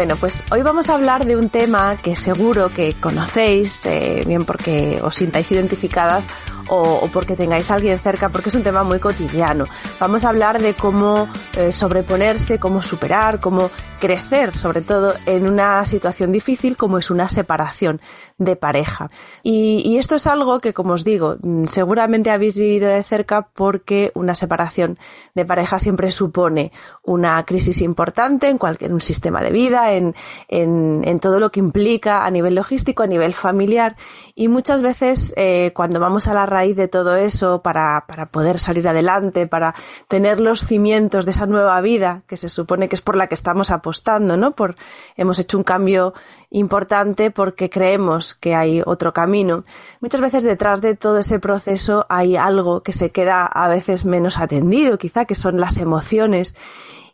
Bueno, pues hoy vamos a hablar de un tema que seguro que conocéis, eh, bien porque os sintáis identificadas o, porque tengáis a alguien cerca, porque es un tema muy cotidiano. Vamos a hablar de cómo eh, sobreponerse, cómo superar, cómo crecer, sobre todo en una situación difícil como es una separación de pareja. Y, esto es algo que, como os digo, mm, seguramente habéis vivido de cerca porque una separación de pareja siempre supone una crisis importante en cualquier un sistema de vida, en, en, en todo lo que implica a nivel logístico, a nivel familiar. Y muchas veces eh, cuando vamos a la raíz de todo eso para, para poder salir adelante, para tener los cimientos de esa nueva vida que se supone que es por la que estamos apostando, ¿no? Por, hemos hecho un cambio importante porque creemos que hay otro camino. Muchas veces detrás de todo ese proceso hay algo que se queda a veces menos atendido, quizá que son las emociones.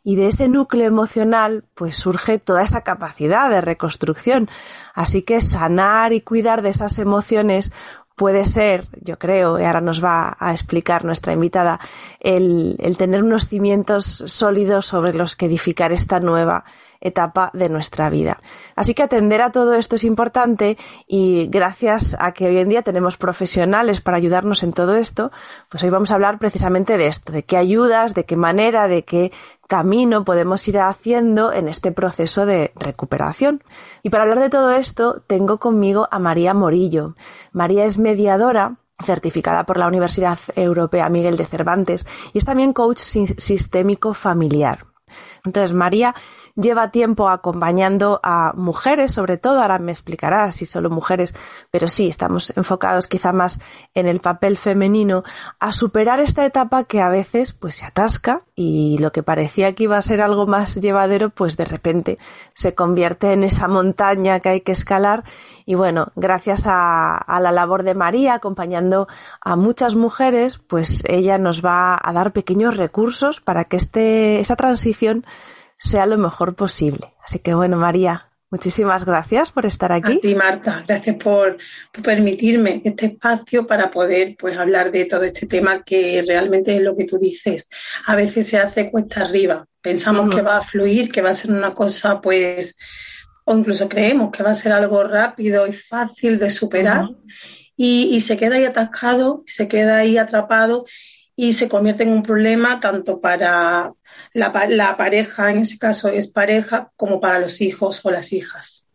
Y de ese núcleo emocional, pues surge toda esa capacidad de reconstrucción. Así que sanar y cuidar de esas emociones puede ser, yo creo, y ahora nos va a explicar nuestra invitada, el, el tener unos cimientos sólidos sobre los que edificar esta nueva etapa de nuestra vida. Así que atender a todo esto es importante y gracias a que hoy en día tenemos profesionales para ayudarnos en todo esto, pues hoy vamos a hablar precisamente de esto, de qué ayudas, de qué manera, de qué camino podemos ir haciendo en este proceso de recuperación. Y para hablar de todo esto, tengo conmigo a María Morillo. María es mediadora certificada por la Universidad Europea Miguel de Cervantes y es también coach sistémico familiar. Entonces, María lleva tiempo acompañando a mujeres, sobre todo, ahora me explicará si solo mujeres, pero sí, estamos enfocados quizá más en el papel femenino, a superar esta etapa que a veces pues se atasca y lo que parecía que iba a ser algo más llevadero, pues de repente se convierte en esa montaña que hay que escalar. Y bueno, gracias a, a la labor de María acompañando a muchas mujeres, pues ella nos va a dar pequeños recursos para que este, esa transición sea lo mejor posible. Así que bueno, María, muchísimas gracias por estar aquí. A ti, Marta, gracias por, permitirme este espacio para poder pues hablar de todo este tema que realmente es lo que tú dices. A veces se hace cuesta arriba. Pensamos que va a fluir, que va a ser una cosa pues o incluso creemos que va a ser algo rápido y fácil de superar y, y, se queda ahí atascado, se queda ahí atrapado y se convierte en un problema tanto para la, la pareja, en ese caso es pareja, como para los hijos o las hijas.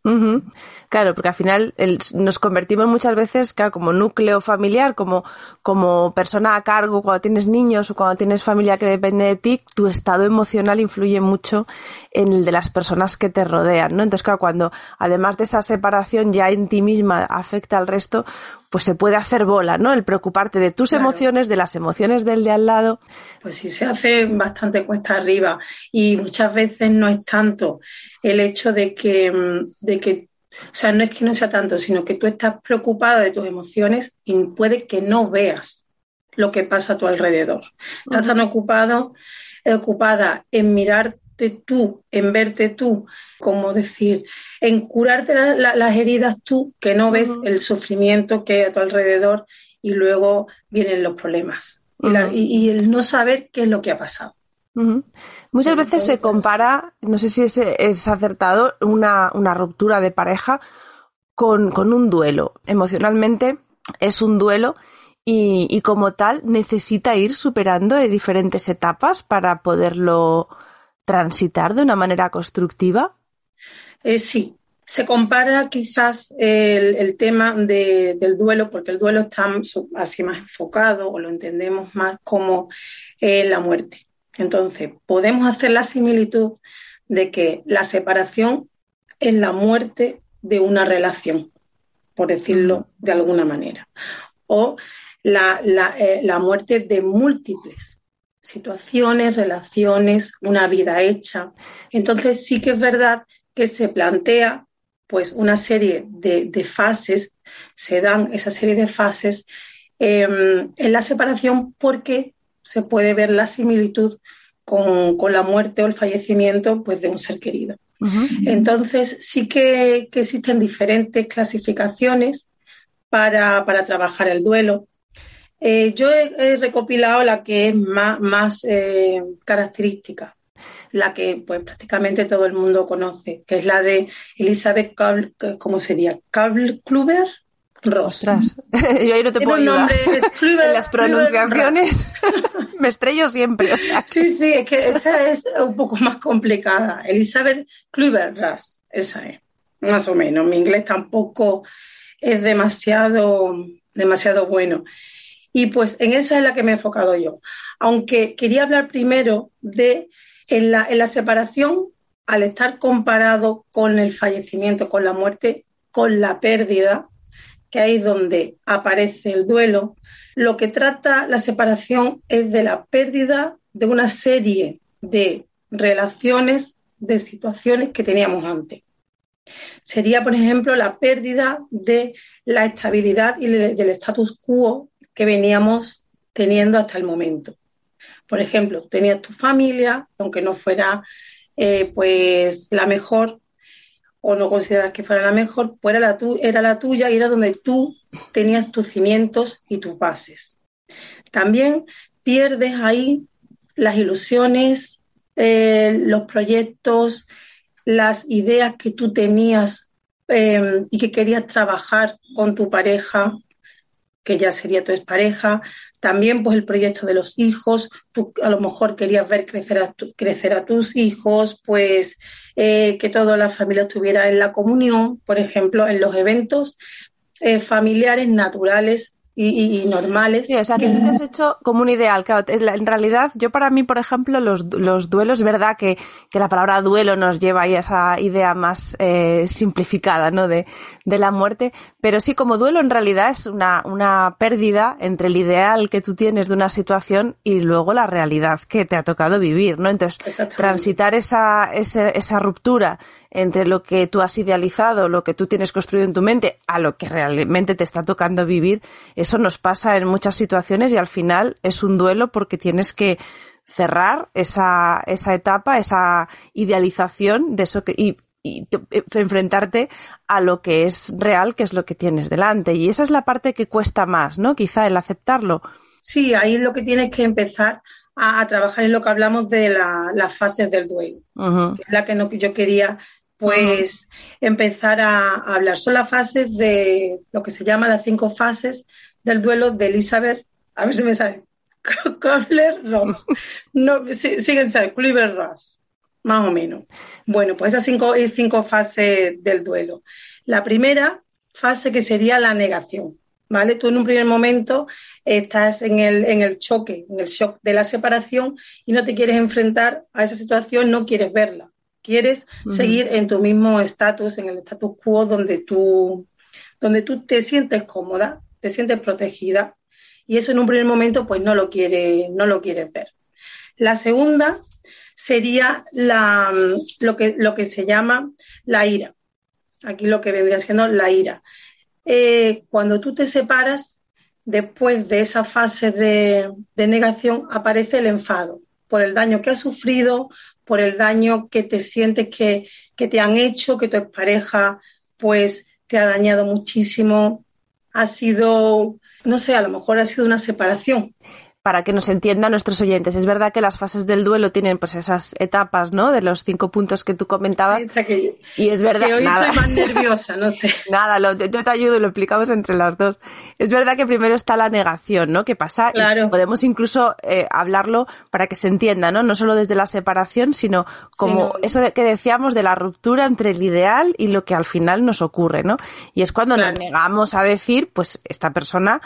Claro, porque al final nos convertimos muchas veces como núcleo familiar, como, como persona a cargo cuando tienes niños o cuando tienes familia que depende de ti, tu estado emocional influye mucho en el de las personas que te rodean, ¿no? Entonces, claro, cuando además de esa separación ya en ti misma afecta al resto, pues se puede hacer bola, ¿no? El preocuparte de tus emociones, de las emociones del de al lado. Pues sí, se hace bastante cuesta arriba y muchas veces no es tanto el hecho de que, mm, de que, o sea, no es que no sea tanto, sino que tú estás preocupada de tus emociones y puede que no veas lo que pasa a tu alrededor. Estás tan ocupado, ocupada en mirarte tú, en verte tú, como decir, en curarte las heridas tú, que no ves el sufrimiento que hay a tu alrededor y luego vienen los problemas. y el no saber qué es lo que ha pasado. Muchas veces se compara, no sé si es, acertado, una, ruptura de pareja con, un duelo. Emocionalmente es un duelo y, como tal necesita ir superando de diferentes etapas para poderlo transitar de una manera constructiva. Eh, sí, se compara quizás el, tema del duelo, porque el duelo está así más enfocado o lo entendemos más como eh, la muerte. Entonces, podemos hacer la similitud de que la separación es la muerte de una relación, por decirlo de alguna manera, o la, eh, muerte de múltiples situaciones, relaciones, una vida hecha. Entonces sí que es verdad que se plantea pues una serie de, fases, se dan esa serie de fases em, en la separación porque se puede ver la similitud con, la muerte o el fallecimiento pues, de un ser querido. Entonces sí que, existen diferentes clasificaciones para, trabajar el duelo. Eh, yo he, recopilado la que es más, eh, característica la que pues prácticamente todo el mundo conoce, que es la de Elizabeth Kabl, ¿cómo sería? Kabl-Kluber Ross. Yo ahí no te puedo ayudar. en las pronunciaciones me estrello siempre. Sí, sí, es que esta es un poco más complicada. Elizabeth Kluber Ross, esa es, más o menos. Mi inglés tampoco es demasiado, demasiado bueno. Y pues en esa es la que me he enfocado yo. Aunque quería hablar primero de en la, separación, al estar comparado con el fallecimiento, con la muerte, con la pérdida, que ahí es donde aparece el duelo, lo que trata la separación es de la pérdida de una serie de relaciones, de situaciones que teníamos antes. Sería, por ejemplo, la pérdida de la estabilidad y del status quo que veníamos teniendo hasta el momento. Por ejemplo, tenías tu familia, aunque no fuera eh, pues la mejor o no consideras que fuera la mejor, pues era la, era la tuya y era donde tú tenías tus cimientos y tus bases. También pierdes ahí las ilusiones, eh, los proyectos, las ideas que tú tenías eh, y que querías trabajar con tu pareja, que ya sería tu expareja, también pues el proyecto de los hijos, tú a lo mejor querías ver crecer a, crecer a tus hijos, pues eh, que toda la familia estuviera en la comunión, por ejemplo, en los eventos eh, familiares naturales y, normales. Sí, o sea, que tú te has hecho como un ideal. en realidad, yo para mí, por ejemplo, los, los duelos, es verdad que, que, la palabra duelo nos lleva a esa idea más eh, simplificada, ¿no? De, de la muerte, pero sí, como duelo en realidad es una, una pérdida entre el ideal que tú tienes de una situación y luego la realidad que te ha tocado vivir, ¿no? Entonces, transitar esa, esa, esa ruptura entre lo que tú has idealizado, lo que tú tienes construido en tu mente, a lo que realmente te está tocando vivir, eso nos pasa en muchas situaciones y al final es un duelo porque tienes que cerrar esa, esa etapa, esa idealización de eso que, y, y enfrentarte a lo que es real, que es lo que tienes delante. Y esa es la parte que cuesta más, ¿no? Quizá el aceptarlo. Sí, ahí es lo que tienes que empezar a, trabajar en lo que hablamos de las fases del duelo, que es la que no, yo quería pues empezar a, hablar. Son las fases de lo que se llama las cinco fases del duelo de Elizabeth, a ver si me sale, Kubler-Ross. No, siguen ser Kubler-Ross, más o menos. Bueno, pues esas cinco, cinco fases del duelo. La primera fase que sería la negación. ¿Vale? Tú en un primer momento estás en el, en el choque, en el shock de la separación y no te quieres enfrentar a esa situación, no quieres verla quieres seguir en tu mismo estatus, en el status quo donde tú, donde tú te sientes cómoda, te sientes protegida y eso en un primer momento pues no lo quiere, no lo quieres ver. La segunda sería la, lo, que, lo que se llama la ira. Aquí lo que vendría siendo la ira. Eh, cuando tú te separas, después de esa fase de, de negación, aparece el enfado por el daño que has sufrido, por el daño que te sientes que, que te han hecho, que tu pareja pues te ha dañado muchísimo. Ha sido, no sé, a lo mejor ha sido una separación para que nos entiendan nuestros oyentes. Es verdad que las fases del duelo tienen pues esas etapas, ¿no? De los cinco puntos que tú comentabas. y es verdad que hoy estoy más nerviosa, no sé. Nada, yo te ayudo y lo explicamos entre las dos. Es verdad que primero está la negación, ¿no? Que pasa claro. y podemos incluso eh, hablarlo para que se entienda, ¿no? No solo desde la separación, sino como eso que decíamos de la ruptura entre el ideal y lo que al final nos ocurre, ¿no? Y es cuando nos negamos a decir, pues esta persona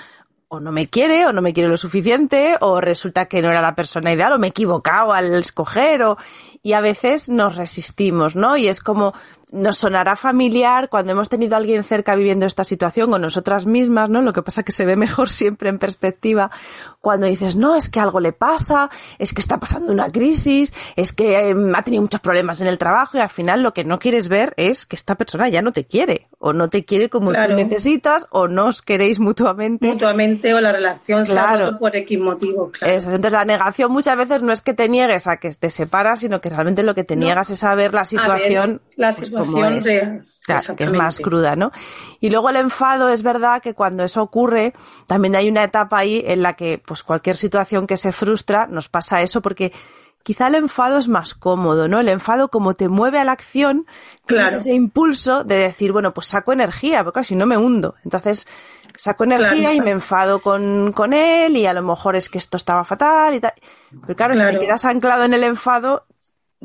o no me quiere o no me quiere lo suficiente o resulta que no era la persona ideal o me he equivocado al escoger o y a veces nos resistimos, ¿no? Y es como nos sonará familiar cuando hemos tenido a alguien cerca viviendo esta situación o nosotras mismas, ¿no? Lo que pasa que se ve mejor siempre en perspectiva cuando dices, no, es que algo le pasa, es que está pasando una crisis, es que eh, ha tenido muchos problemas en el trabajo y al final lo que no quieres ver es que esta persona ya no te quiere o no te quiere como tú necesitas o no os queréis mutuamente. Mutuamente o la relación se ha por X motivo, claro. Entonces la negación muchas veces no es que te niegues a que te separas, sino que realmente lo que te niegas es a ver la situación. la real. que es más cruda, ¿no? Y luego el enfado, es verdad que cuando eso ocurre, también hay una etapa ahí en la que, pues cualquier situación que se frustra, nos pasa eso porque quizá el enfado es más cómodo, ¿no? El enfado como te mueve a la acción, claro. ese impulso de decir, bueno, pues saco energía, porque si no me hundo. Entonces, saco energía y me enfado con, con él y a lo mejor es que esto estaba fatal y tal. Pero claro, si te quedas anclado en el enfado,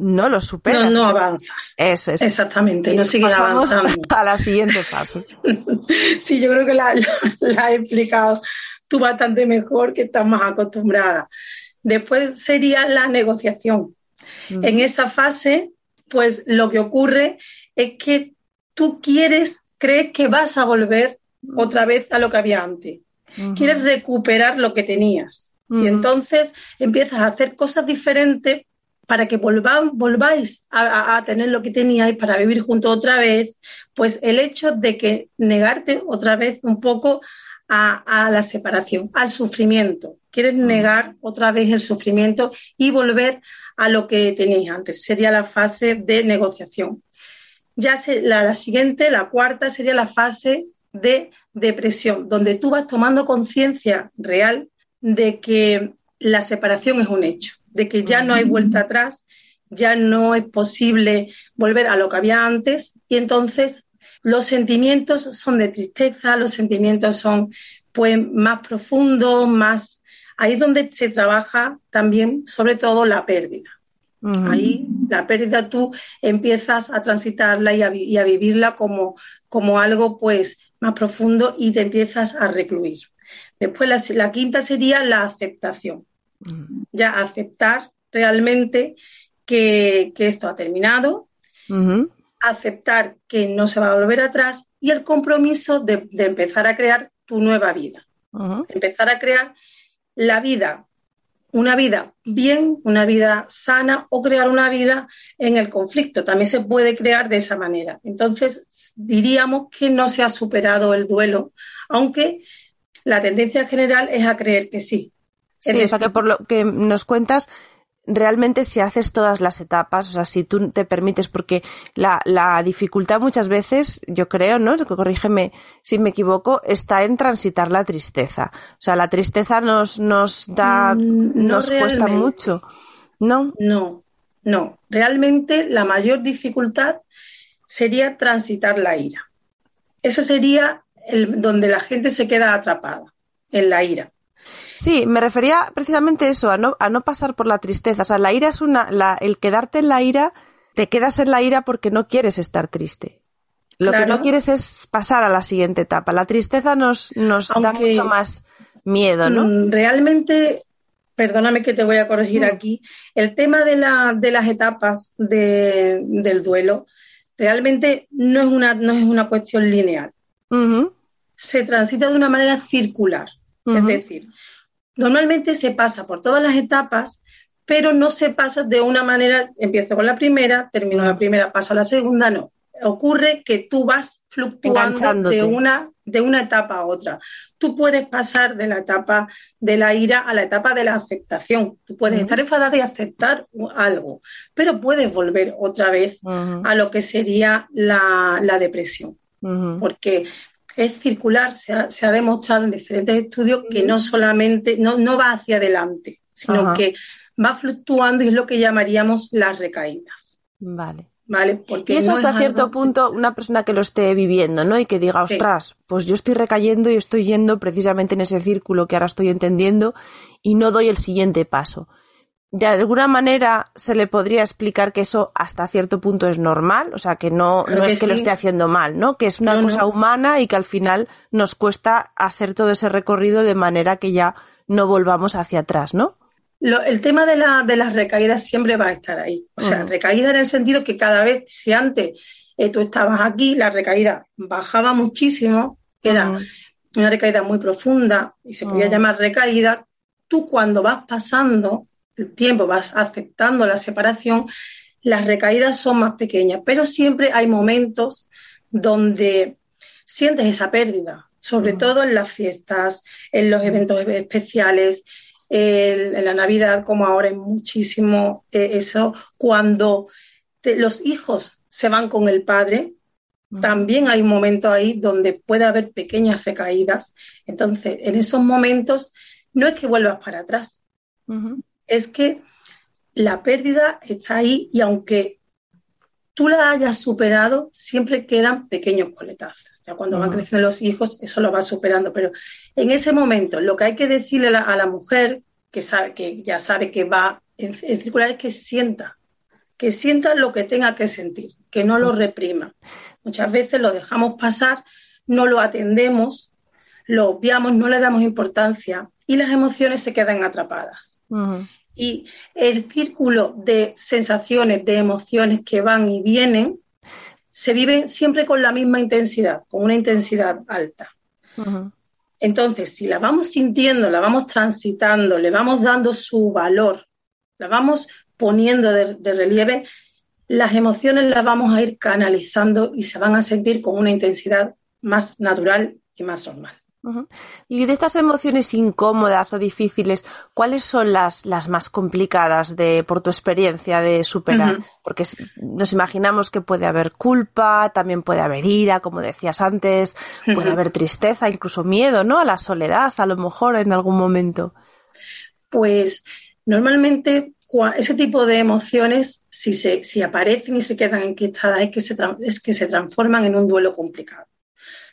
no lo superas. No, no avanzas. Eso es. Exactamente, no sigues avanzando. A la siguiente fase. sí, yo creo que la, la, he explicado tú bastante mejor, que estás más acostumbrada. Después sería la negociación. En esa fase, pues lo que ocurre es que tú quieres, crees que vas a volver otra vez a lo que había antes. Quieres recuperar lo que tenías. Y entonces empiezas a hacer cosas diferentes para que volváis a, tener lo que teníais, para vivir juntos otra vez, pues el hecho de que negarte otra vez un poco a, la separación, al sufrimiento. Quieres mm. negar otra vez el sufrimiento y volver a lo que teníais antes. Sería la fase de negociación. Ya la, la siguiente, la cuarta, sería la fase de depresión, donde tú vas tomando conciencia real de que la separación es un hecho de que ya no hay vuelta atrás, ya no es posible volver a lo que había antes y entonces los sentimientos son de tristeza, los sentimientos son pues más profundos, más ahí es donde se trabaja también sobre todo la pérdida. Ahí la pérdida tú empiezas a transitarla y a, vivirla como, como algo pues más profundo y te empiezas a recluir. Después la quinta sería la aceptación ya aceptar realmente que, esto ha terminado, aceptar que no se va a volver atrás y el compromiso de, empezar a crear tu nueva vida. Empezar a crear la vida, una vida bien, una vida sana o crear una vida en el conflicto. También se puede crear de esa manera. Entonces, diríamos que no se ha superado el duelo, aunque la tendencia general es a creer que sí, Sí, o sea que por lo que nos cuentas, realmente si haces todas las etapas, o sea, si tú te permites, porque la, la dificultad muchas veces, yo creo, ¿no? Corrígeme si me equivoco, está en transitar la tristeza. O sea, la tristeza nos, nos da, mm, nos cuesta mucho. ¿No? No, no. Realmente la mayor dificultad sería transitar la ira. Eso sería el, donde la gente se queda atrapada, en la ira. Sí, me refería precisamente eso, a no, a no pasar por la tristeza. O sea, la ira es una, la, el quedarte en la ira, te quedas en la ira porque no quieres estar triste. Lo que no quieres es pasar a la siguiente etapa. La tristeza nos, nos da mucho más miedo, ¿no? Mm, realmente, perdóname que te voy a corregir mm. aquí, el tema de, la, de las etapas de, del duelo realmente no es una, no es una cuestión lineal. Se transita de una manera circular. Es decir, Normalmente se pasa por todas las etapas, pero no se pasa de una manera, empiezo con la primera, termino la primera, paso a la segunda, no. Ocurre que tú vas fluctuando de una, de una etapa a otra. Tú puedes pasar de la etapa de la ira a la etapa de la aceptación. Tú puedes estar enfadada y aceptar algo, pero puedes volver otra vez a lo que sería la, depresión. Porque es circular, se ha, demostrado en diferentes estudios que no solamente, no, no va hacia adelante, sino que va fluctuando y es lo que llamaríamos las recaídas. Vale. ¿Vale? Porque y eso hasta cierto punto, una persona que lo esté viviendo, ¿no? Y que diga, ostras, pues yo estoy recayendo y estoy yendo precisamente en ese círculo que ahora estoy entendiendo y no doy el siguiente paso de alguna manera se le podría explicar que eso hasta cierto punto es normal, o sea, que no, no es que lo esté haciendo mal, ¿no? Que es una cosa humana y que al final nos cuesta hacer todo ese recorrido de manera que ya no volvamos hacia atrás, ¿no? el tema de, la, de las recaídas siempre va a estar ahí. O sea, recaída en el sentido que cada vez, si antes eh, tú estabas aquí, la recaída bajaba muchísimo, era una recaída muy profunda y se podía llamar recaída. Tú cuando vas pasando el tiempo, vas aceptando la separación, las recaídas son más pequeñas, pero siempre hay momentos donde sientes esa pérdida, sobre todo en las fiestas, en los eventos especiales, en la Navidad, como ahora es muchísimo eh, eso, cuando los hijos se van con el padre, también hay un momento ahí donde puede haber pequeñas recaídas. Entonces, en esos momentos no es que vuelvas para atrás, es que la pérdida está ahí y aunque tú la hayas superado, siempre quedan pequeños coletazos. Ya cuando van creciendo los hijos, eso lo va superando. Pero en ese momento, lo que hay que decirle a la, mujer, que, sabe, que ya sabe que va en, circular, es que sienta, que sienta lo que tenga que sentir, que no lo reprima. Muchas veces lo dejamos pasar, no lo atendemos, lo obviamos, no le damos importancia y las emociones se quedan atrapadas. Y el círculo de sensaciones, de emociones que van y vienen, se vive siempre con la misma intensidad, con una intensidad alta. Entonces, si la vamos sintiendo, la vamos transitando, le vamos dando su valor, la vamos poniendo de, relieve, las emociones las vamos a ir canalizando y se van a sentir con una intensidad más natural y más normal. Y de estas emociones incómodas o difíciles, ¿cuáles son las, las más complicadas de, por tu experiencia de superar? Porque nos imaginamos que puede haber culpa, también puede haber ira, como decías antes, puede haber tristeza, incluso miedo, ¿no? A la soledad, a lo mejor en algún momento. Pues normalmente ese tipo de emociones, si, se, si aparecen y se quedan enquistadas, es que se, es que se transforman en un duelo complicado.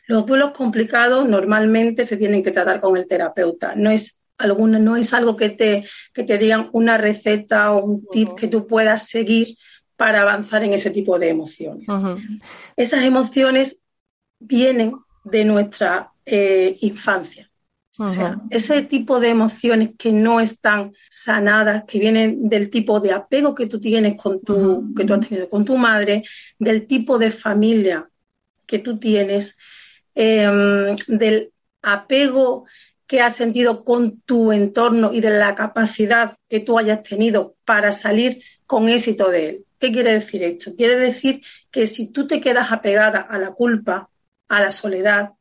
Los duelos complicados normalmente se tienen que tratar con el terapeuta. No es, alguna, no es algo que te, que te digan una receta o un tip que tú puedas seguir para avanzar en ese tipo de emociones. Esas emociones vienen de nuestra eh, infancia. O sea, ese tipo de emociones que no están sanadas, que vienen del tipo de apego que tú tienes con tu, que tú has tenido con tu madre, del tipo de familia que tú tienes, Em, del apego que has sentido con tu entorno y de la capacidad que tú hayas tenido para salir con éxito de él. ¿Qué quiere decir esto? Quiere decir que si tú te quedas apegada a la culpa, a la soledad,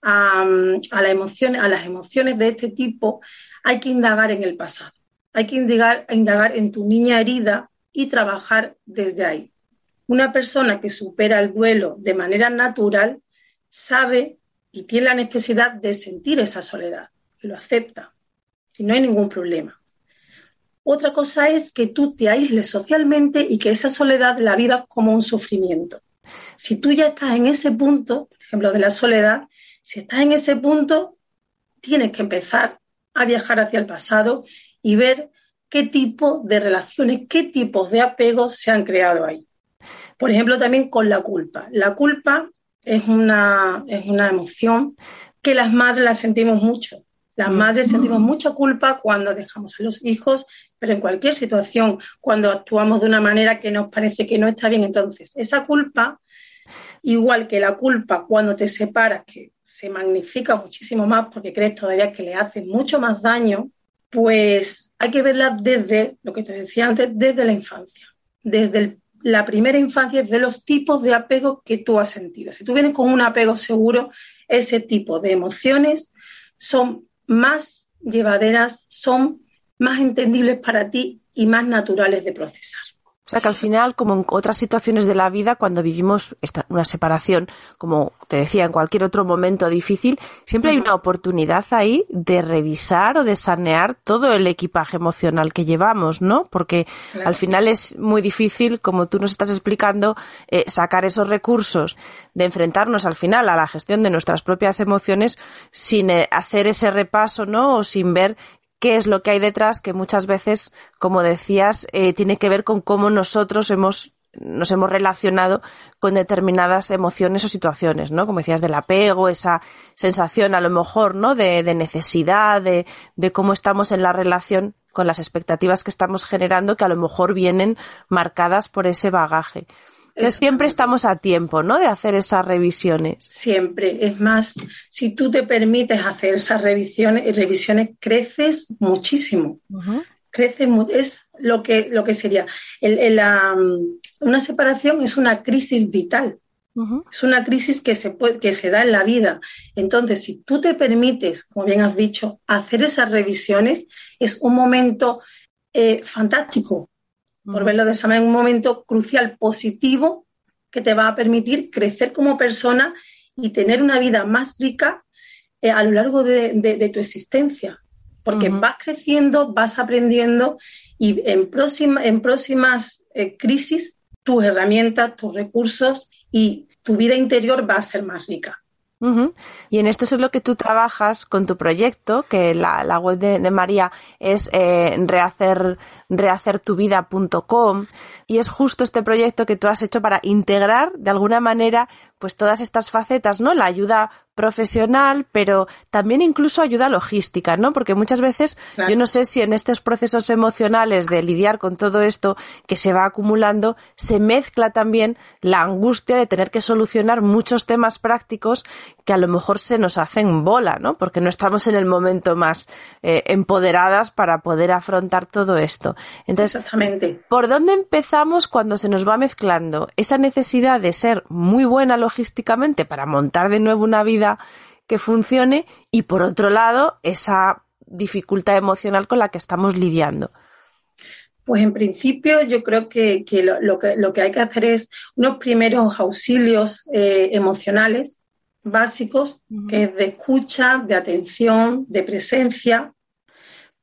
a, las emociones de este tipo, hay que indagar en el pasado. Hay que indagar, indagar en tu niña herida y trabajar desde ahí. Una persona que supera el duelo de manera natural sabe y tiene la necesidad de sentir esa soledad, que lo acepta, y no hay ningún problema. Otra cosa es que tú te aísles socialmente y que esa soledad la vivas como un sufrimiento. Si tú ya estás en ese punto, por ejemplo, de la soledad, si estás en ese punto, tienes que empezar a viajar hacia el pasado y ver qué tipo de relaciones, qué tipos de apegos se han creado ahí. Por ejemplo, también con la culpa. La culpa es una, es una emoción que las madres la sentimos mucho. Las mm. madres sentimos mucha culpa cuando dejamos a los hijos, pero en cualquier situación, cuando actuamos de una manera que nos parece que no está bien. Entonces, esa culpa, igual que la culpa cuando te separas, que se magnifica muchísimo más porque crees todavía que le hace mucho más daño, pues hay que verla desde, lo que te decía antes, desde la infancia, desde el la primera infancia es de los tipos de apego que tú has sentido. Si tú vienes con un apego seguro, ese tipo de emociones son más llevaderas, son más entendibles para ti y más naturales de procesar. O sea que al final, como en otras situaciones de la vida, cuando vivimos esta, una separación, como te decía, en cualquier otro momento difícil, siempre hay una oportunidad ahí de revisar o de sanear todo el equipaje emocional que llevamos, ¿no? Porque al final es muy difícil, como tú nos estás explicando, eh, sacar esos recursos de enfrentarnos al final a la gestión de nuestras propias emociones sin eh, hacer ese repaso, ¿no? O sin ver qué es lo que hay detrás, que muchas veces, como decías, eh, tiene que ver con cómo nosotros hemos nos hemos relacionado con determinadas emociones o situaciones, ¿no? Como decías, del apego, esa sensación a lo mejor, ¿no? De, necesidad, de, de, cómo estamos en la relación con las expectativas que estamos generando, que a lo mejor vienen marcadas por ese bagaje. Que siempre estamos a tiempo, ¿no? De hacer esas revisiones. Siempre. Es más, si tú te permites hacer esas revisiones, revisiones creces muchísimo. Crece, es lo que, lo que sería. una separación es una crisis vital. Es una crisis que se, puede, que se da en la vida. Entonces, si tú te permites, como bien has dicho, hacer esas revisiones, es un momento eh, fantástico, por verlo de esa manera, un momento crucial, positivo, que te va a permitir crecer como persona y tener una vida más rica eh, a lo largo de, tu existencia. Porque vas creciendo, vas aprendiendo y en, próxima, en próximas eh, crisis tus herramientas, tus recursos y tu vida interior va a ser más rica. Y en esto es lo que tú trabajas con tu proyecto, que la, web de, María es eh, rehacer, rehacertuvida.com y es justo este proyecto que tú has hecho para integrar de alguna manera pues todas estas facetas, ¿no? La ayuda profesional, pero también incluso ayuda logística, ¿no? Porque muchas veces yo no sé si en estos procesos emocionales de lidiar con todo esto que se va acumulando, se mezcla también la angustia de tener que solucionar muchos temas prácticos que a lo mejor se nos hacen bola, ¿no? Porque no estamos en el momento más eh, empoderadas para poder afrontar todo esto. Entonces, Exactamente. ¿por dónde empezamos cuando se nos va mezclando esa necesidad de ser muy buena logísticamente para montar de nuevo una vida que funcione y por otro lado esa dificultad emocional con la que estamos lidiando. Pues en principio yo creo que, lo, que, hay que hacer es unos primeros auxilios eh, emocionales básicos, que es de escucha, de atención, de presencia,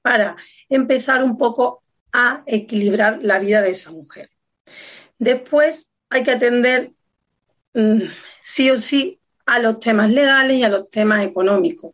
para empezar un poco a equilibrar la vida de esa mujer. Después hay que atender mm, sí o sí a los temas legales y a los temas económicos.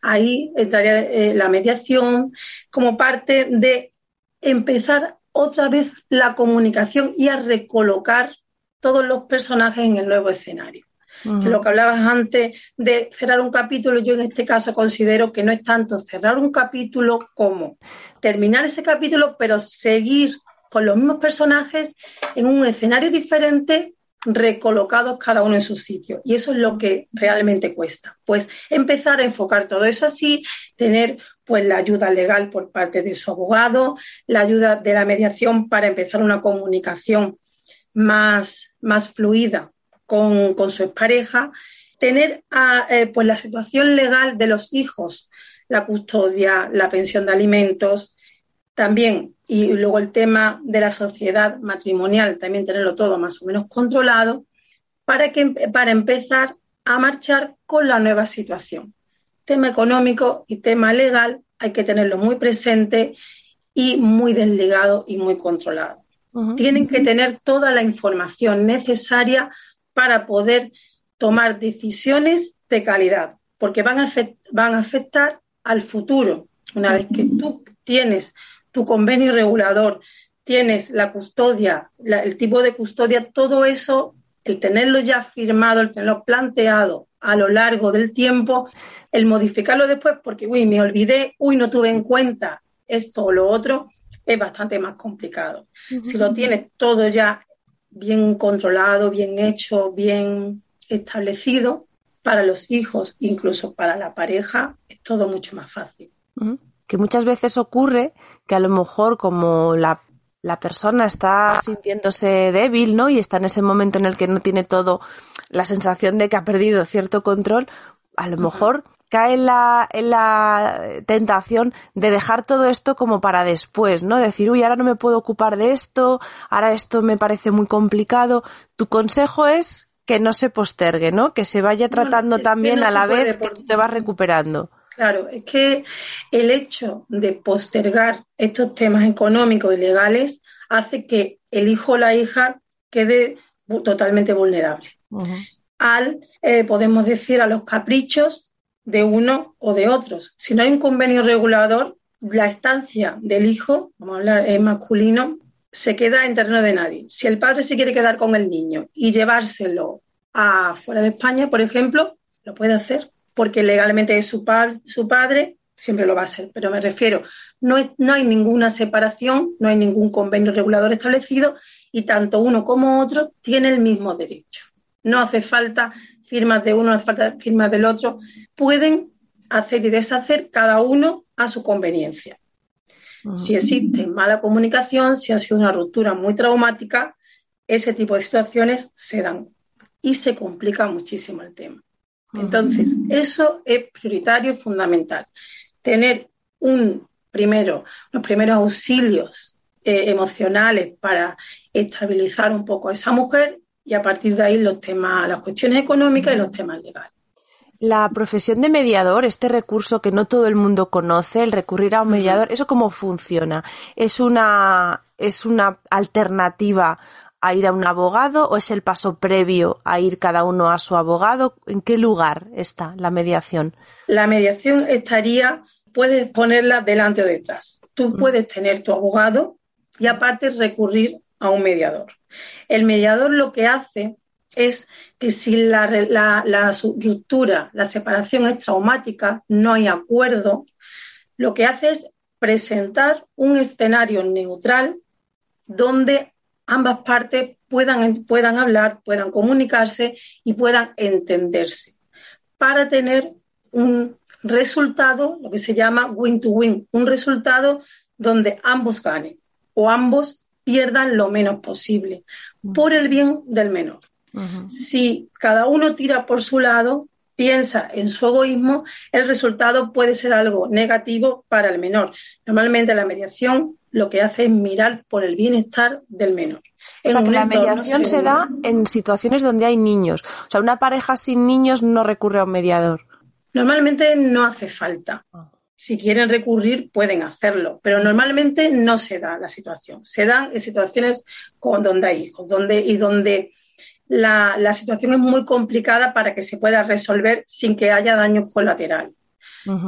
Ahí entraría eh, la mediación como parte de empezar otra vez la comunicación y a recolocar todos los personajes en el nuevo escenario. Que lo que hablabas antes de cerrar un capítulo, yo en este caso considero que no es tanto cerrar un capítulo como terminar ese capítulo, pero seguir con los mismos personajes en un escenario diferente recolocados cada uno en su sitio. Y eso es lo que realmente cuesta. Pues empezar a enfocar todo eso así, tener pues la ayuda legal por parte de su abogado, la ayuda de la mediación para empezar una comunicación más, más fluida con, su pareja, tener eh, pues la situación legal de los hijos, la custodia, la pensión de alimentos, también, y luego el tema de la sociedad matrimonial, también tenerlo todo más o menos controlado, para, que, para empezar a marchar con la nueva situación. Tema económico y tema legal hay que tenerlo muy presente y muy desligado y muy controlado. Tienen que tener toda la información necesaria para poder tomar decisiones de calidad, porque van a, van a afectar al futuro. Una vez que tú tienes tu convenio regulador, tienes la custodia, el tipo de custodia, todo eso, el tenerlo ya firmado, el tenerlo planteado a lo largo del tiempo, el modificarlo después porque, uy, me olvidé, uy, no tuve en cuenta esto o lo otro, es bastante más complicado. Si lo tienes todo ya bien controlado, bien hecho, bien establecido, para los hijos, incluso para la pareja, es todo mucho más fácil. Que muchas veces ocurre que a lo mejor como la, persona está sintiéndose débil, ¿no? Y está en ese momento en el que no tiene todo la sensación de que ha perdido cierto control, a lo mejor cae en la, en la tentación de dejar todo esto como para después, ¿no? Decir, uy, ahora no me puedo ocupar de esto, ahora esto me parece muy complicado. Tu consejo es que no se postergue, ¿no? Que se vaya tratando también a la vez que tú te vas recuperando. Claro, es que el hecho de postergar estos temas económicos y legales hace que el hijo o la hija quede totalmente vulnerable. Al, eh, podemos decir, a los caprichos de uno o de otros. Si no hay un convenio regulador, la estancia del hijo, vamos a hablar en masculino, se queda en terreno de nadie. Si el padre se quiere quedar con el niño y llevárselo a fuera de España, por ejemplo, lo puede hacer porque legalmente es su, su padre siempre lo va a ser, pero me refiero, no, no hay ninguna separación, no hay ningún convenio regulador establecido y tanto uno como otro tienen el mismo derecho. No hace falta firmas de uno, no hace falta firmas del otro, pueden hacer y deshacer cada uno a su conveniencia. Si existe mala comunicación, si ha sido una ruptura muy traumática, ese tipo de situaciones se dan y se complica muchísimo el tema. Entonces, eso es prioritario y fundamental. Tener un primero, los primeros auxilios eh, emocionales para estabilizar un poco a esa mujer y a partir de ahí los temas, las cuestiones económicas y los temas legales. La profesión de mediador, este recurso que no todo el mundo conoce, el recurrir a un mediador, ¿eso cómo funciona? ¿Es una, es una alternativa a ir a un abogado o es el paso previo a ir cada uno a su abogado? ¿En qué lugar está la mediación? La mediación estaría, puedes ponerla delante o detrás. Tú puedes tener tu abogado y aparte recurrir a un mediador. El mediador lo que hace es que si la, ruptura, la separación es traumática, no hay acuerdo, lo que hace es presentar un escenario neutral donde ambas partes puedan, puedan hablar, puedan comunicarse y puedan entenderse para tener un resultado, lo que se llama win-to-win, un resultado donde ambos ganen o ambos pierdan lo menos posible por el bien del menor. Si cada uno tira por su lado, piensa en su egoísmo, el resultado puede ser algo negativo para el menor. Normalmente la mediación lo que hace es mirar por el bienestar del menor. O sea, que la mediación se da en situaciones donde hay niños. O sea, una pareja sin niños no recurre a un mediador. Normalmente no hace falta. Si quieren recurrir, pueden hacerlo, pero normalmente no se da la situación. Se dan en situaciones con, donde hay hijos donde, y donde la, situación es muy complicada para que se pueda resolver sin que haya daños colaterales.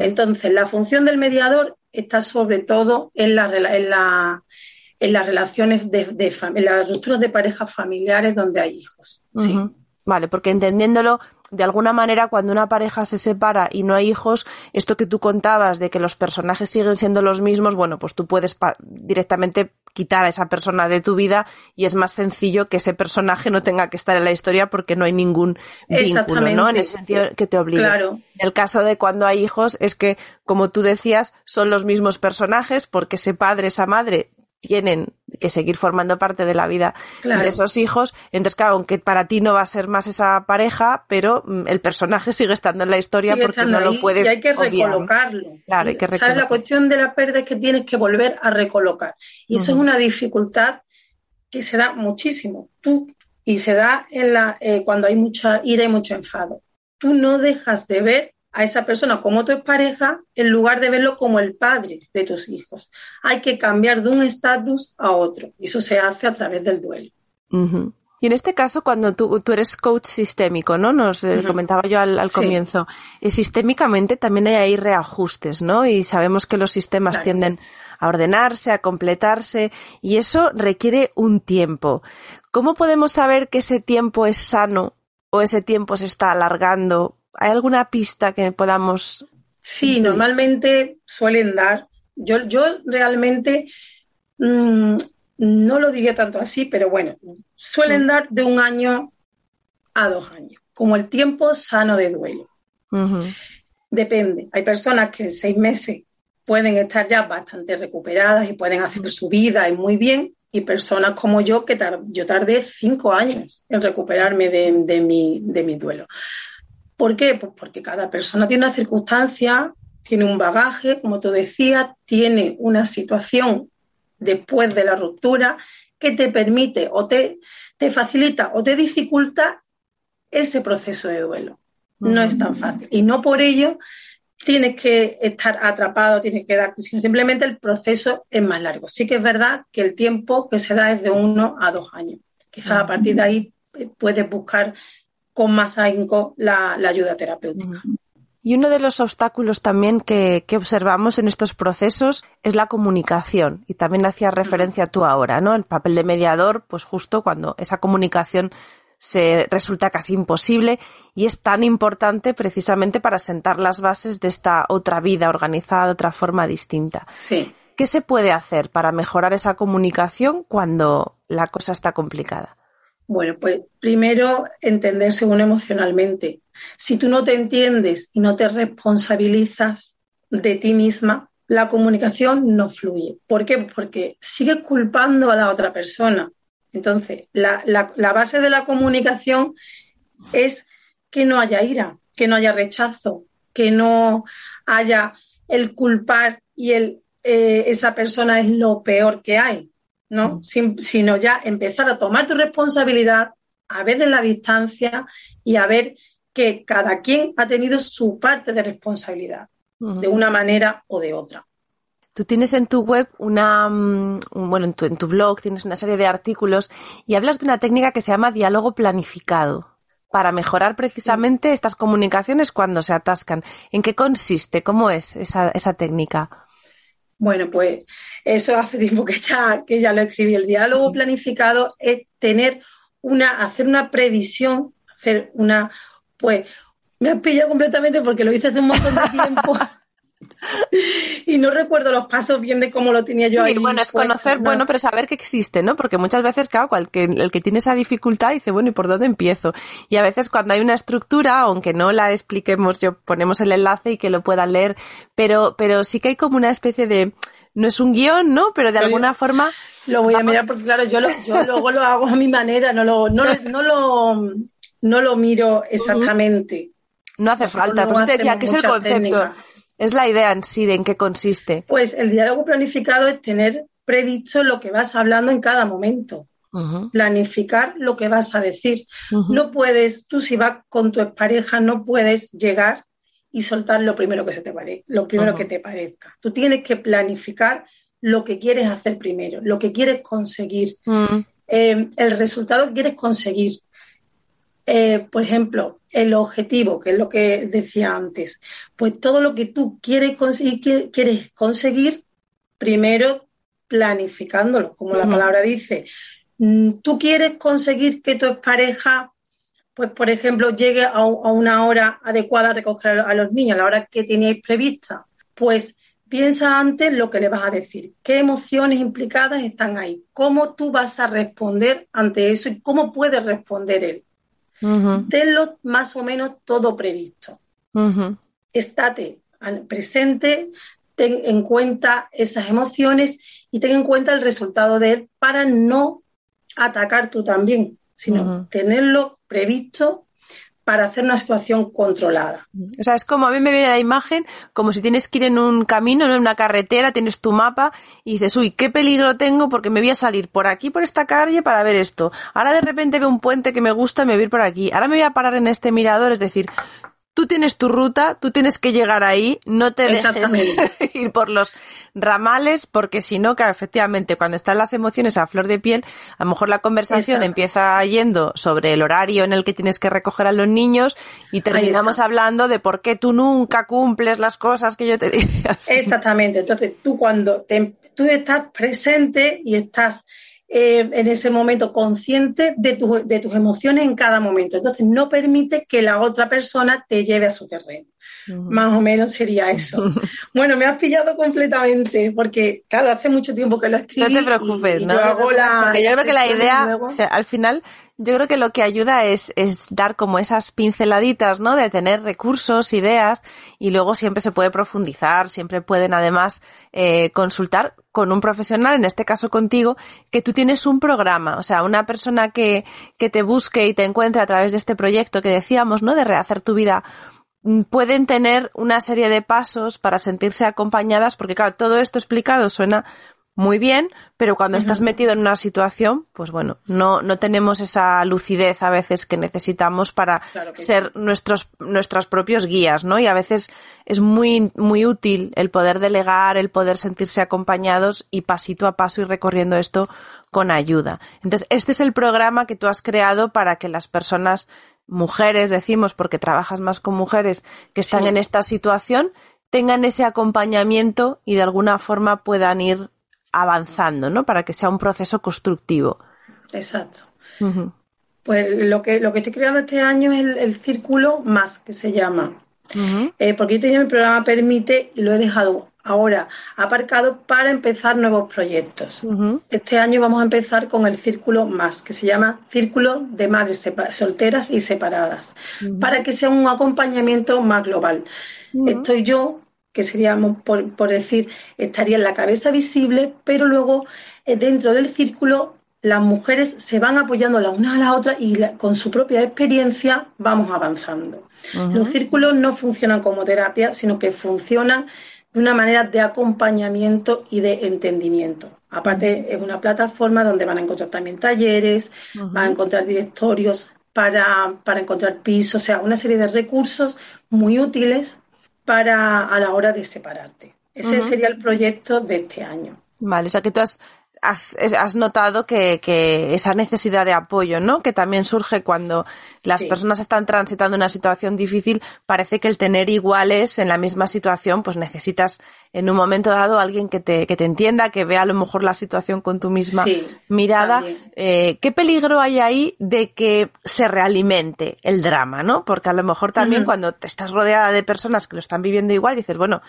Entonces, la función del mediador está sobre todo en, la, en, las relaciones de, de en las rupturas de parejas familiares donde hay hijos. Sí. Vale, porque entendiéndolo, de alguna manera, cuando una pareja se separa y no hay hijos, esto que tú contabas de que los personajes siguen siendo los mismos, bueno, pues tú puedes directamente quitar a esa persona de tu vida y es más sencillo que ese personaje no tenga que estar en la historia porque no hay ningún vínculo, ¿no? En el sentido que te obliga. Claro. En el caso de cuando hay hijos es que, como tú decías, son los mismos personajes porque ese padre, esa madre tienen que seguir formando parte de la vida de esos hijos. Entonces, claro, aunque para ti no va a ser más esa pareja, pero mm, el personaje sigue estando en la historia porque no lo puedes. Y hay que recolocarlo. Claro, hay que ¿Sabes? La cuestión de la pérdida es que tienes que volver a recolocar. Y eso es una dificultad que se da muchísimo. Tú, y se da en la, eh, cuando hay mucha ira y mucho enfado. Tú no dejas de ver a esa persona como tu pareja en lugar de verlo como el padre de tus hijos. Hay que cambiar de un estatus a otro. Y eso se hace a través del duelo. Y en este caso, cuando tú, eres coach sistémico, ¿no? Nos eh, comentaba yo al, comienzo. Eh, sistémicamente también hay ahí reajustes, ¿no? Y sabemos que los sistemas tienden a ordenarse, a completarse, y eso requiere un tiempo. ¿Cómo podemos saber que ese tiempo es sano o ese tiempo se está alargando ¿Hay alguna pista que podamos? Sí, normalmente suelen dar. Yo, yo realmente mm, no lo diría tanto así, pero bueno, suelen mm. dar de un año a dos años, como el tiempo sano de duelo. Depende. Hay personas que en seis meses pueden estar ya bastante recuperadas y pueden hacer su vida y muy bien, y personas como yo que yo tardé cinco años en recuperarme de, mi, de mi duelo. ¿Por qué? Pues porque cada persona tiene una circunstancia, tiene un bagaje, como tú decías, tiene una situación después de la ruptura que te permite o te, te facilita o te dificulta ese proceso de duelo. No es tan fácil. Y no por ello tienes que estar atrapado, tienes que darte, sino simplemente el proceso es más largo. Sí que es verdad que el tiempo que se da es de uno a dos años. Quizás a partir de ahí eh, puedes buscar con más ahínco la, ayuda terapéutica. Y uno de los obstáculos también que, observamos en estos procesos es la comunicación. Y también hacías referencia tú ahora, ¿no? El papel de mediador, pues justo cuando esa comunicación se resulta casi imposible y es tan importante precisamente para sentar las bases de esta otra vida organizada de otra forma distinta. Sí. ¿Qué se puede hacer para mejorar esa comunicación cuando la cosa está complicada? Bueno, pues primero entenderse uno emocionalmente. Si tú no te entiendes y no te responsabilizas de ti misma, la comunicación no fluye. ¿Por qué? Porque sigues culpando a la otra persona. Entonces, la, la, base de la comunicación es que no haya ira, que no haya rechazo, que no haya el culpar y el eh, esa persona es lo peor que hay, ¿no? Mm. sino ya empezar a tomar tu responsabilidad, a ver en la distancia y a ver que cada quien ha tenido su parte de responsabilidad, de una manera o de otra. Tú tienes en tu web una, mm, bueno, en tu, en tu blog tienes una serie de artículos y hablas de una técnica que se llama diálogo planificado para mejorar precisamente estas comunicaciones cuando se atascan. ¿En qué consiste? ¿Cómo es esa, esa técnica? Bueno, pues eso hace tiempo que ya, que ya lo escribí. El diálogo planificado es tener una, hacer una previsión, hacer una, pues, me has pillado completamente porque lo hice hace un montón de tiempo. y no recuerdo los pasos bien de cómo lo tenía yo ahí. bueno, es conocer, bueno, pero saber que existe, ¿no? Porque muchas veces, claro, el que, el que tiene esa dificultad dice, bueno, ¿y por dónde empiezo? Y a veces cuando hay una estructura, aunque no la expliquemos, yo ponemos el enlace y que lo puedan leer, pero, pero sí que hay como una especie de, no es un guion, ¿no? Pero de alguna forma. Lo voy a mirar porque, claro, yo, lo, yo luego lo hago a mi manera, no lo, no, no lo, no lo miro exactamente. No hace falta, pues te decía que es el concepto. Es la idea en sí de en qué consiste. Pues el diálogo planificado es tener previsto lo que vas hablando en cada momento. Planificar lo que vas a decir. No puedes, tú si vas con tu pareja, no puedes llegar y soltar lo primero que se te parezca, lo primero que te parezca. Tú tienes que planificar lo que quieres hacer primero, lo que quieres conseguir, eh, el resultado que quieres conseguir. Eh, por ejemplo, el objetivo, que es lo que decía antes, pues todo lo que tú quieres conseguir, quieres conseguir primero planificándolo, como la palabra dice. Mm, tú quieres conseguir que tu pareja, pues por ejemplo, llegue a, una hora adecuada a recoger a los niños, a la hora que teníais prevista, pues piensa antes lo que le vas a decir, qué emociones implicadas están ahí, cómo tú vas a responder ante eso y cómo puede responder él tenlo más o menos todo previsto. Estate presente, ten en cuenta esas emociones y ten en cuenta el resultado de él para no atacar tú también, sino tenerlo previsto para hacer una situación controlada. O sea, es como a mí me viene la imagen como si tienes que ir en un camino, en una carretera, tienes tu mapa y dices, uy, qué peligro tengo porque me voy a salir por aquí, por esta calle para ver esto. Ahora de repente veo un puente que me gusta y me voy a ir por aquí. Ahora me voy a parar en este mirador, es decir, tú tienes tu ruta, tú tienes que llegar ahí, no te dejes ir por los ramales, porque si no, que efectivamente, cuando están las emociones a flor de piel, a lo mejor la conversación empieza yendo sobre el horario en el que tienes que recoger a los niños y terminamos hablando de por qué tú nunca cumples las cosas que yo te dije. Exactamente. Entonces, tú cuando tú estás presente y estás eh, en ese momento consciente de, de, tus emociones en cada momento. Entonces, no permite que la otra persona te lleve a su terreno. Más o menos sería eso. bueno, me has pillado completamente, porque, claro, hace mucho tiempo que lo escribí. No te preocupes, ¿no? Yo hago la, porque yo creo que la idea, al final, yo creo que lo que ayuda es, es dar como esas pinceladitas, ¿no? De tener recursos, ideas, y luego siempre se puede profundizar, siempre pueden además eh, consultar con un profesional, en este caso contigo, que tú tienes un programa, o sea, una persona que, que te busque y te encuentre a través de este proyecto que decíamos, ¿no? De rehacer tu vida pueden tener una serie de pasos para sentirse acompañadas, porque claro, todo esto explicado suena muy bien, pero cuando estás metido en una situación, pues bueno, no, no tenemos esa lucidez a veces que necesitamos para ser nuestros, nuestros propios guías, ¿no? Y a veces es muy, muy útil el poder delegar, el poder sentirse acompañados y pasito a paso ir recorriendo esto con ayuda. Entonces, este es el programa que tú has creado para que las personas, mujeres, decimos, porque trabajas más con mujeres que están en esta situación, tengan ese acompañamiento y de alguna forma puedan ir avanzando, ¿no? Para que sea un proceso constructivo. Exacto. Pues lo que, lo que estoy creando este año es el, círculo más, que se llama. Eh, porque yo tenía mi programa Permite y lo he dejado ahora aparcado para empezar nuevos proyectos. Este año vamos a empezar con el círculo más, que se llama Círculo de Madres Solteras y Separadas, para que sea un acompañamiento más global. Estoy yo, que seríamos, por, por, decir, estaría en la cabeza visible, pero luego eh, dentro del círculo las mujeres se van apoyando la una a la otra y con su propia experiencia vamos avanzando. Los círculos no funcionan como terapia, sino que funcionan de una manera de acompañamiento y de entendimiento. Aparte, es una plataforma donde van a encontrar también talleres, van a encontrar directorios para, para, encontrar pisos, o sea, una serie de recursos muy útiles para a la hora de separarte. Ese sería el proyecto de este año. Vale, o sea que tú has has, notado que, esa necesidad de apoyo, ¿no? Que también surge cuando las personas están transitando una situación difícil, parece que el tener iguales en la misma situación, pues necesitas en un momento dado alguien que te, que te entienda, que vea a lo mejor la situación con tu misma mirada. Eh, ¿Qué peligro hay ahí de que se realimente el drama, no? Porque a lo mejor también cuando te estás rodeada de personas que lo están viviendo igual, dices, bueno,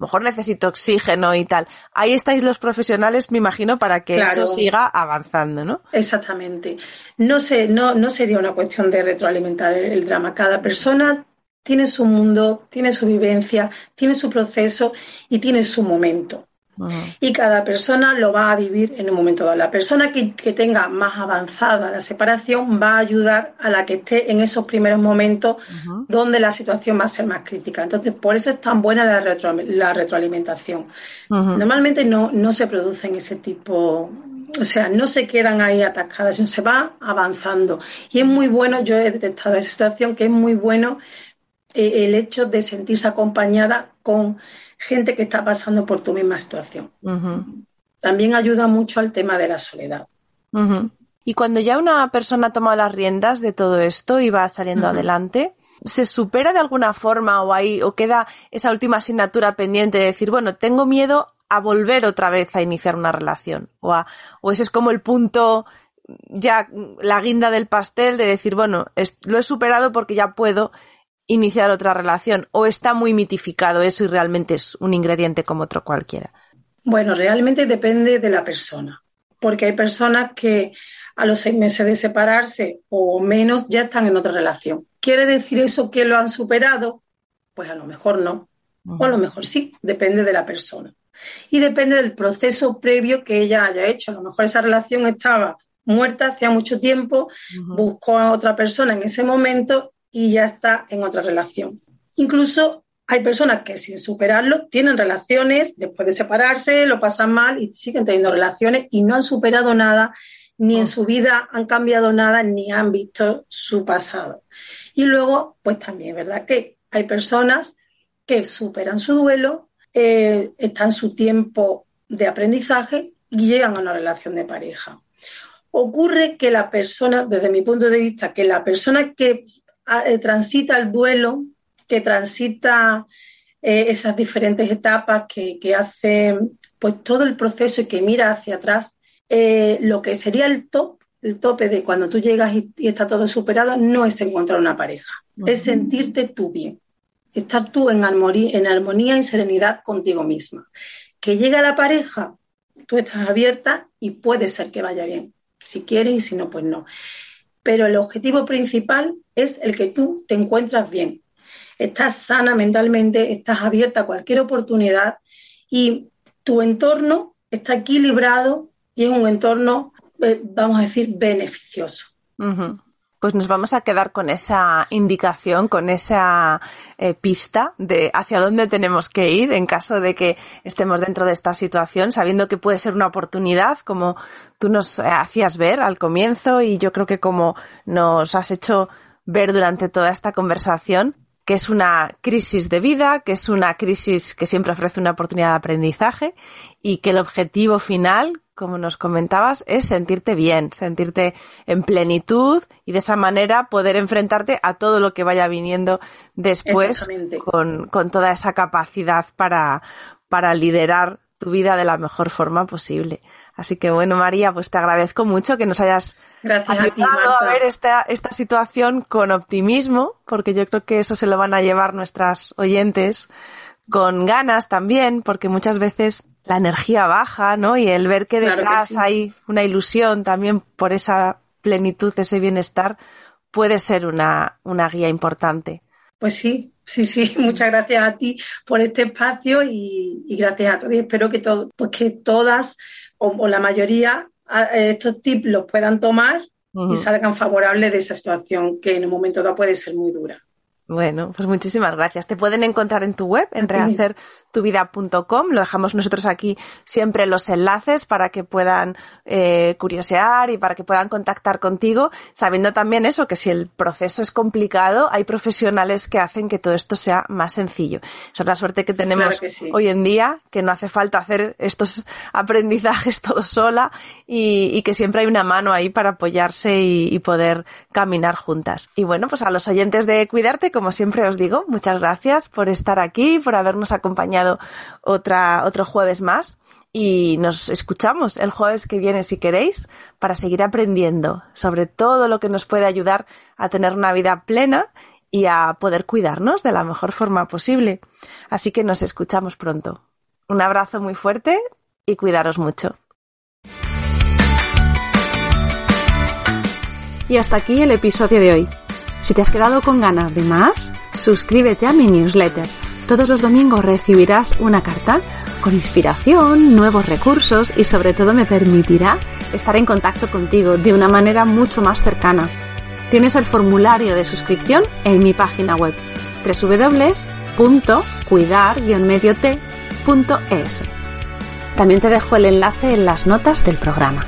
mejor necesito oxígeno y tal. Ahí estáis los profesionales, me imagino, para que eso siga avanzando, ¿no? Exactamente. No sé, no, no sería una cuestión de retroalimentar el drama. Cada persona tiene su mundo, tiene su vivencia, tiene su proceso y tiene su momento. Y cada persona lo va a vivir en un momento dado. La persona que, tenga más avanzada la separación va a ayudar a la que esté en esos primeros momentos donde la situación va a ser más crítica. Entonces, por eso es tan buena la, la retroalimentación. Normalmente no, no se producen ese tipo o sea, no se quedan ahí atascadas, sino se va avanzando. Y es muy bueno, yo he detectado esa situación, que es muy bueno eh, el hecho de sentirse acompañada con gente que está pasando por tu misma situación. También ayuda mucho al tema de la soledad. Y cuando ya una persona toma las riendas de todo esto y va saliendo adelante, ¿se supera de alguna forma o ahí o queda esa última asignatura pendiente de decir, bueno, tengo miedo a volver otra vez a iniciar una relación? O, o ese es como el punto ya la guinda del pastel de decir, bueno, lo he superado porque ya puedo iniciar otra relación o está muy mitificado eso y realmente es un ingrediente como otro cualquiera? Bueno, realmente depende de la persona, porque hay personas que a los seis meses de separarse o menos ya están en otra relación. ¿Quiere decir eso que lo han superado? Pues a lo mejor no, o a lo mejor sí, depende de la persona. Y depende del proceso previo que ella haya hecho. A lo mejor esa relación estaba muerta hacía mucho tiempo, buscó a otra persona en ese momento y ya está en otra relación. Incluso hay personas que sin superarlo tienen relaciones, después de separarse, lo pasan mal y siguen teniendo relaciones y no han superado nada, ni en oh. su vida han cambiado nada, ni han visto su pasado. Y luego, pues también, ¿verdad? Que hay personas que superan su duelo, eh, están en su tiempo de aprendizaje y llegan a una relación de pareja. Ocurre que la persona, desde mi punto de vista, que la persona que transita el duelo, que transita eh, esas diferentes etapas, que, hace pues todo el proceso y que mira hacia atrás, eh, lo que sería el top, el tope de cuando tú llegas y, está todo superado, no es encontrar una pareja, es sentirte tú bien, estar tú en armonía, en armonía y serenidad contigo misma. Que llega la pareja, tú estás abierta y puede ser que vaya bien, si quieres y si no, pues no pero el objetivo principal es el que tú te encuentras bien. Estás sana mentalmente, estás abierta a cualquier oportunidad y tu entorno está equilibrado y es un entorno, eh, vamos a decir, beneficioso pues nos vamos a quedar con esa indicación, con esa eh, pista de hacia dónde tenemos que ir en caso de que estemos dentro de esta situación, sabiendo que puede ser una oportunidad, como tú nos eh, hacías ver al comienzo y yo creo que como nos has hecho ver durante toda esta conversación, que es una crisis de vida, que es una crisis que siempre ofrece una oportunidad de aprendizaje y que el objetivo final, como nos comentabas, es sentirte bien, sentirte en plenitud y de esa manera poder enfrentarte a todo lo que vaya viniendo después con, con, toda esa capacidad para, para liderar tu vida de la mejor forma posible. Así que bueno, María, pues te agradezco mucho que nos hayas ayudado a, ver esta, esta situación con optimismo, porque yo creo que eso se lo van a llevar nuestras oyentes con ganas también, porque muchas veces la energía baja, ¿no? Y el ver que detrás hay una ilusión también por esa plenitud, ese bienestar, puede ser una, una guía importante. Pues sí, sí, sí. Muchas gracias a ti por este espacio y, gracias a todos. Y espero que, todo, pues que todas o, la mayoría estos tips los puedan tomar y salgan favorables de esa situación que en un momento dado puede ser muy dura. Bueno, pues muchísimas gracias. Te pueden encontrar en tu web, en rehacer tuvida.com. Lo dejamos nosotros aquí siempre los enlaces para que puedan eh, curiosear y para que puedan contactar contigo, sabiendo también eso, que si el proceso es complicado, hay profesionales que hacen que todo esto sea más sencillo. Esa es la suerte que tenemos hoy en día, que no hace falta hacer estos aprendizajes todo sola y, que siempre hay una mano ahí para apoyarse y, y poder caminar juntas. Y bueno, pues a los oyentes de Cuidarte, como siempre os digo, muchas gracias por estar aquí, por habernos acompañado otro jueves más y nos escuchamos el jueves que viene si queréis para seguir aprendiendo sobre todo lo que nos puede ayudar a tener una vida plena y a poder cuidarnos de la mejor forma posible. Así que nos escuchamos pronto. Un abrazo muy fuerte y cuidaros mucho. Y hasta aquí el episodio de hoy. Si te has quedado con ganas de más, suscríbete a mi newsletter todos los domingos recibirás una carta con inspiración, nuevos recursos y sobre todo me permitirá estar en contacto contigo de una manera mucho más cercana. Tienes el formulario de suscripción en mi página web www.cuidar-medioT.es. También te dejo el enlace en las notas del programa.